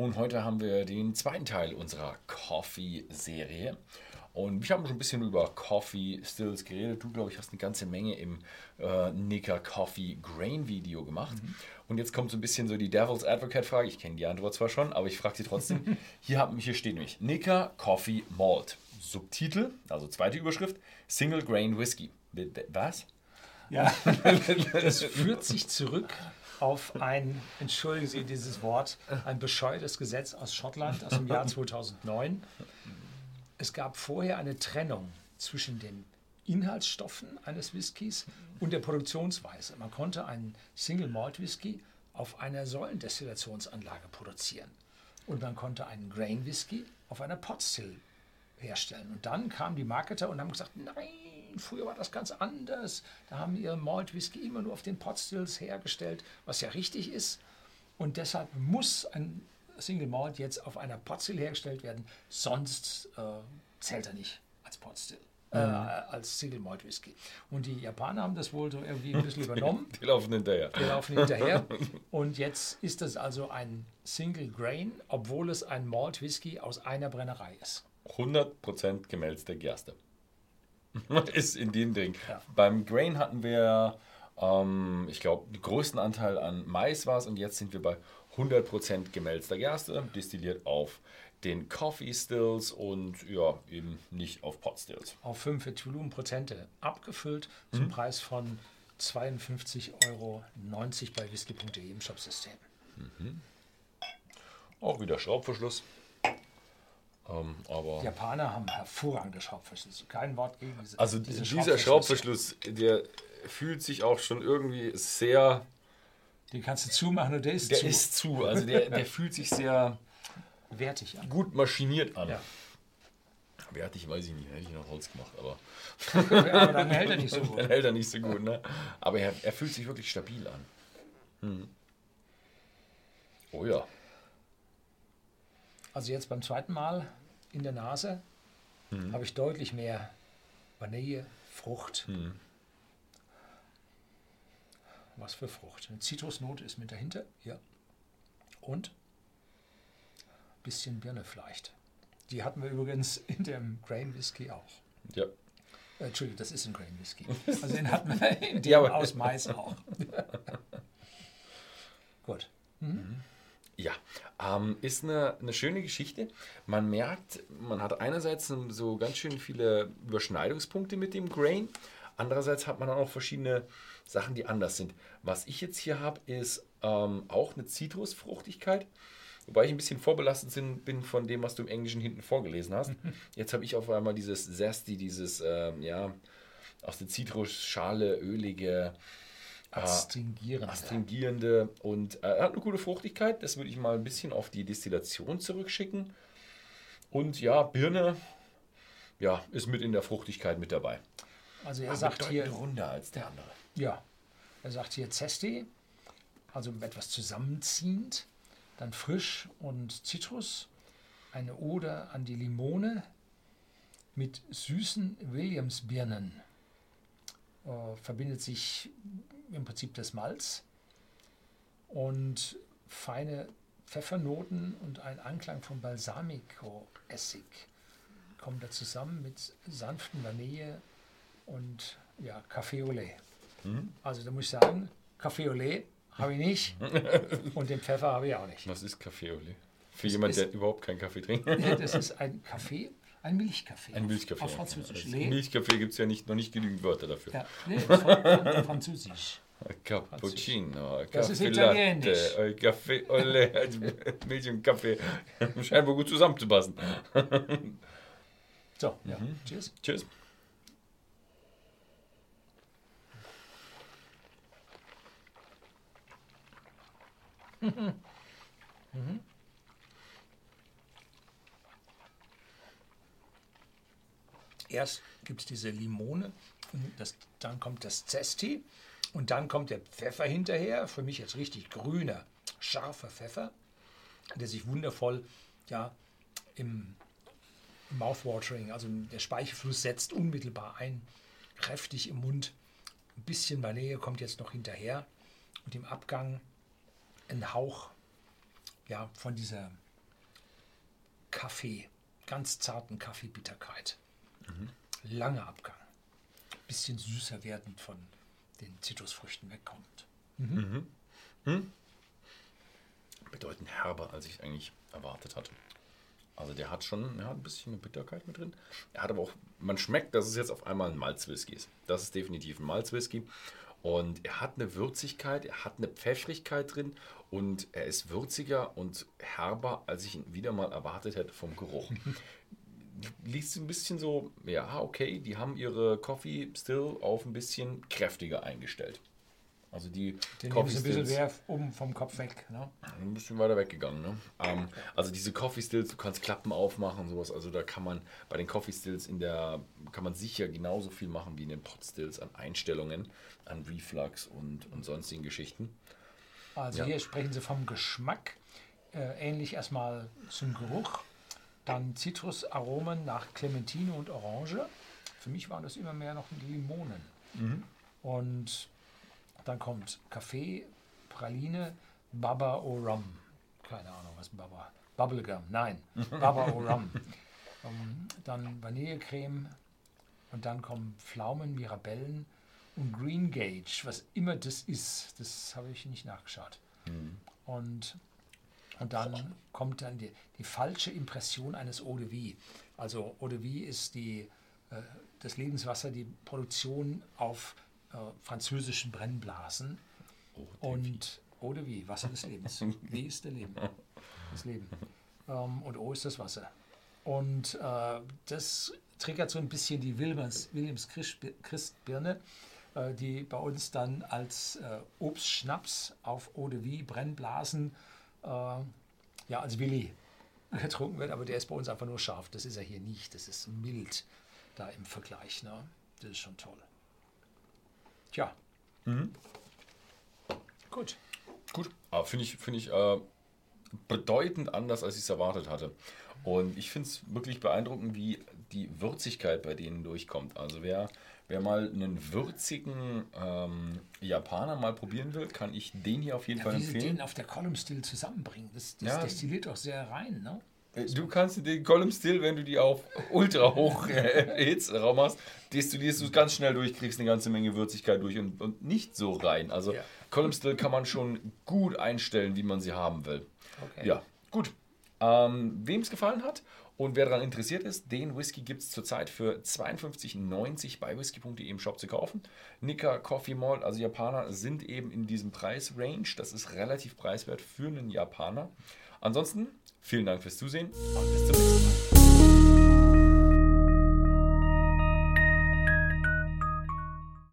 Und heute haben wir den zweiten Teil unserer Coffee-Serie. Und wir haben schon ein bisschen über Coffee Stills geredet. Du, glaube ich, hast eine ganze Menge im äh, Nicker Coffee Grain Video gemacht. Mhm. Und jetzt kommt so ein bisschen so die Devil's Advocate Frage. Ich kenne die Antwort zwar schon, aber ich frage sie trotzdem. hier, haben, hier steht nämlich Nicker Coffee Malt. Subtitel, also zweite Überschrift, Single Grain Whisky. Was? Ja, das führt sich zurück auf ein, entschuldigen Sie dieses Wort, ein bescheuertes Gesetz aus Schottland aus dem Jahr 2009. Es gab vorher eine Trennung zwischen den Inhaltsstoffen eines Whiskys und der Produktionsweise. Man konnte einen Single Malt Whisky auf einer Säulendestillationsanlage produzieren und man konnte einen Grain Whisky auf einer Potstill herstellen. Und dann kamen die Marketer und haben gesagt, nein, früher war das ganz anders. Da haben ihre Malt Whisky immer nur auf den Potstills hergestellt, was ja richtig ist. Und deshalb muss ein Single Malt jetzt auf einer Potstill hergestellt werden, sonst äh, zählt er nicht als Potstill. Äh, mhm. als Single Malt Whisky. Und die Japaner haben das wohl so irgendwie ein bisschen übernommen. Die, die laufen hinterher. Die laufen hinterher. Und jetzt ist es also ein Single Grain, obwohl es ein Malt Whisky aus einer Brennerei ist. 100% gemälzte Gerste. ist in dem Ding. Ja. Beim Grain hatten wir, ähm, ich glaube, den größten Anteil an Mais war es und jetzt sind wir bei 100% gemälzter Gerste, destilliert auf den Coffee Stills und ja, eben nicht auf Pot Stills. Auf 45 Volumenprozente abgefüllt zum mhm. Preis von 52,90 Euro bei whisky.de im Shopsystem. Mhm. Auch wieder Schraubverschluss. Ähm, aber die Japaner haben hervorragende Schraubverschlüsse. Kein Wort gegen diese. Also diese dieser Schraubverschluss, der fühlt sich auch schon irgendwie sehr. Den kannst du zumachen und der ist der zu. Der ist zu. Also der, der fühlt sich sehr wertig an. Gut maschiniert an. Ja. Wertig weiß ich nicht, hätte ich noch Holz gemacht, aber. aber dann hält er nicht so gut. Dann hält er nicht so gut, ne? Aber er, er fühlt sich wirklich stabil an. Hm. Oh ja. Also jetzt beim zweiten Mal in der Nase mhm. habe ich deutlich mehr Vanille, Frucht. Mhm. Was für Frucht? Eine Zitrusnote ist mit dahinter, ja. Und ein bisschen Birne vielleicht. Die hatten wir übrigens in dem Grain Whisky auch. Ja. Äh, Entschuldigung, das ist ein Grain Whisky. Also den hatten wir in dem ja, aus Mais auch. Gut. Mhm. Ja, ähm, ist eine, eine schöne Geschichte. Man merkt, man hat einerseits so ganz schön viele Überschneidungspunkte mit dem Grain. Andererseits hat man auch verschiedene Sachen, die anders sind. Was ich jetzt hier habe, ist ähm, auch eine Zitrusfruchtigkeit. Wobei ich ein bisschen vorbelastet bin von dem, was du im Englischen hinten vorgelesen hast. Jetzt habe ich auf einmal dieses Zesty, dieses, ähm, ja, aus der Zitrusschale ölige, Astringierende. Astringierende und äh, er hat eine gute Fruchtigkeit. Das würde ich mal ein bisschen auf die Destillation zurückschicken. Und ja, Birne ja, ist mit in der Fruchtigkeit mit dabei. Also er Aber sagt hier runder als der andere. Ja, er sagt hier Zesti, also etwas zusammenziehend, dann frisch und Zitrus, eine Ode an die Limone mit süßen Williamsbirnen. Äh, verbindet sich im Prinzip das Malz und feine Pfeffernoten und ein Anklang von Balsamico-Essig kommen da zusammen mit sanften Vanille und ja, Café au lait. Mhm. Also da muss ich sagen, Café au lait habe ich nicht und den Pfeffer habe ich auch nicht. Was ist Café au lait? Für das jemand, der überhaupt keinen Kaffee trinkt. das ist ein Kaffee ein Milchkaffee. Ein Milchkaffee. Auf Französisch. Ja. Milchkaffee gibt es ja nicht, noch nicht genügend Wörter dafür. Ja, nee, Französisch. Cappuccino, das ist italienisch. Kaffee, Olle, Milch und Kaffee scheinen wohl gut zusammenzupassen. So, ja. Mhm. Tschüss. Tschüss. mhm. Erst gibt es diese Limone, das, dann kommt das Zesti und dann kommt der Pfeffer hinterher. Für mich jetzt richtig grüner, scharfer Pfeffer, der sich wundervoll ja, im Mouthwatering, also der Speichelfluss setzt unmittelbar ein, kräftig im Mund. Ein bisschen Vanille kommt jetzt noch hinterher und im Abgang ein Hauch ja, von dieser Kaffee, ganz zarten Kaffeebitterkeit. Langer Abgang. Bisschen süßer werdend von den Zitrusfrüchten wegkommt. Bedeutend herber, als ich eigentlich erwartet hatte. Also der hat schon ja, ein bisschen eine Bitterkeit mit drin. Er hat aber auch, man schmeckt, dass es jetzt auf einmal ein Malzwhisky ist. Das ist definitiv ein Malzwhisky. Und er hat eine Würzigkeit, er hat eine Pfeffrigkeit drin und er ist würziger und herber, als ich ihn wieder mal erwartet hätte vom Geruch. Liest ein bisschen so, ja, okay, die haben ihre Coffee Still auf ein bisschen kräftiger eingestellt. Also die Den Coffee ein bisschen mehr um vom Kopf weg. Ne? ein bisschen weiter weggegangen. Ne? Ähm, also diese Coffee Stills, du kannst Klappen aufmachen und sowas. Also da kann man bei den Coffee Stills in der kann man sicher genauso viel machen wie in den Pot Stills an Einstellungen, an Reflux und, und sonstigen Geschichten. Also Ja. hier sprechen Sie vom Geschmack. Äh, ähnlich erstmal zum Geruch. Dann Zitrusaromen nach Clementine und Orange. Für mich waren das immer mehr noch Limonen. Und dann kommt Kaffee, Praline, Baba O Rum. Keine Ahnung, was Baba. Bubblegum, nein. Baba O Rum. Ähm, dann Vanillecreme und dann kommen Pflaumen, Mirabellen und Green Gage, was immer das ist. Das habe ich nicht nachgeschaut. Und, und dann kommt dann die, die falsche Impression eines Eau de Vie. Also Eau de Vie ist die, äh, das Lebenswasser, die Produktion auf äh, französischen Brennblasen. Und Eau de Vie, Wasser des Lebens. Wie ist der Leben? Das Leben. Ähm, und O ist das Wasser. Und äh, das triggert so ein bisschen die Williams, Williams Christ- Christbirne, äh, die bei uns dann als äh, Obstschnaps auf Eau de Vie, Brennblasen, äh, ja, als Willi getrunken wird. Aber der ist bei uns einfach nur scharf. Das ist er hier nicht. Das ist mild da im Vergleich. Ne? Das ist schon toll. Tja. Gut. Gut, aber finde ich, finde ich äh, bedeutend anders, als ich es erwartet hatte. Und ich finde es wirklich beeindruckend, wie die Würzigkeit bei denen durchkommt. Also wer, wer mal einen würzigen ähm, Japaner mal probieren will, kann ich den hier auf jeden Ja, Fall empfehlen. den auf der Column Still zusammenbringen, das, das Ja. destilliert doch sehr rein. Ne? Äh, Du kannst den Column Still, wenn du die auf ultra hoch äh, Hitzraum hast, destillierst du es ganz schnell durch, kriegst eine ganze Menge Würzigkeit durch und, und nicht so rein. Also Ja. Column Still kann man schon gut einstellen, wie man sie haben will. Okay. Ja, gut. Ähm, Wem es gefallen hat und wer daran interessiert ist, den Whisky gibt es zurzeit für 52,90 bei whisky.de im Shop zu kaufen. Nika Coffee Malt, also Japaner, sind eben in diesem Preisrange. Das ist relativ preiswert für einen Japaner. Ansonsten vielen Dank fürs Zusehen und bis zum nächsten Mal.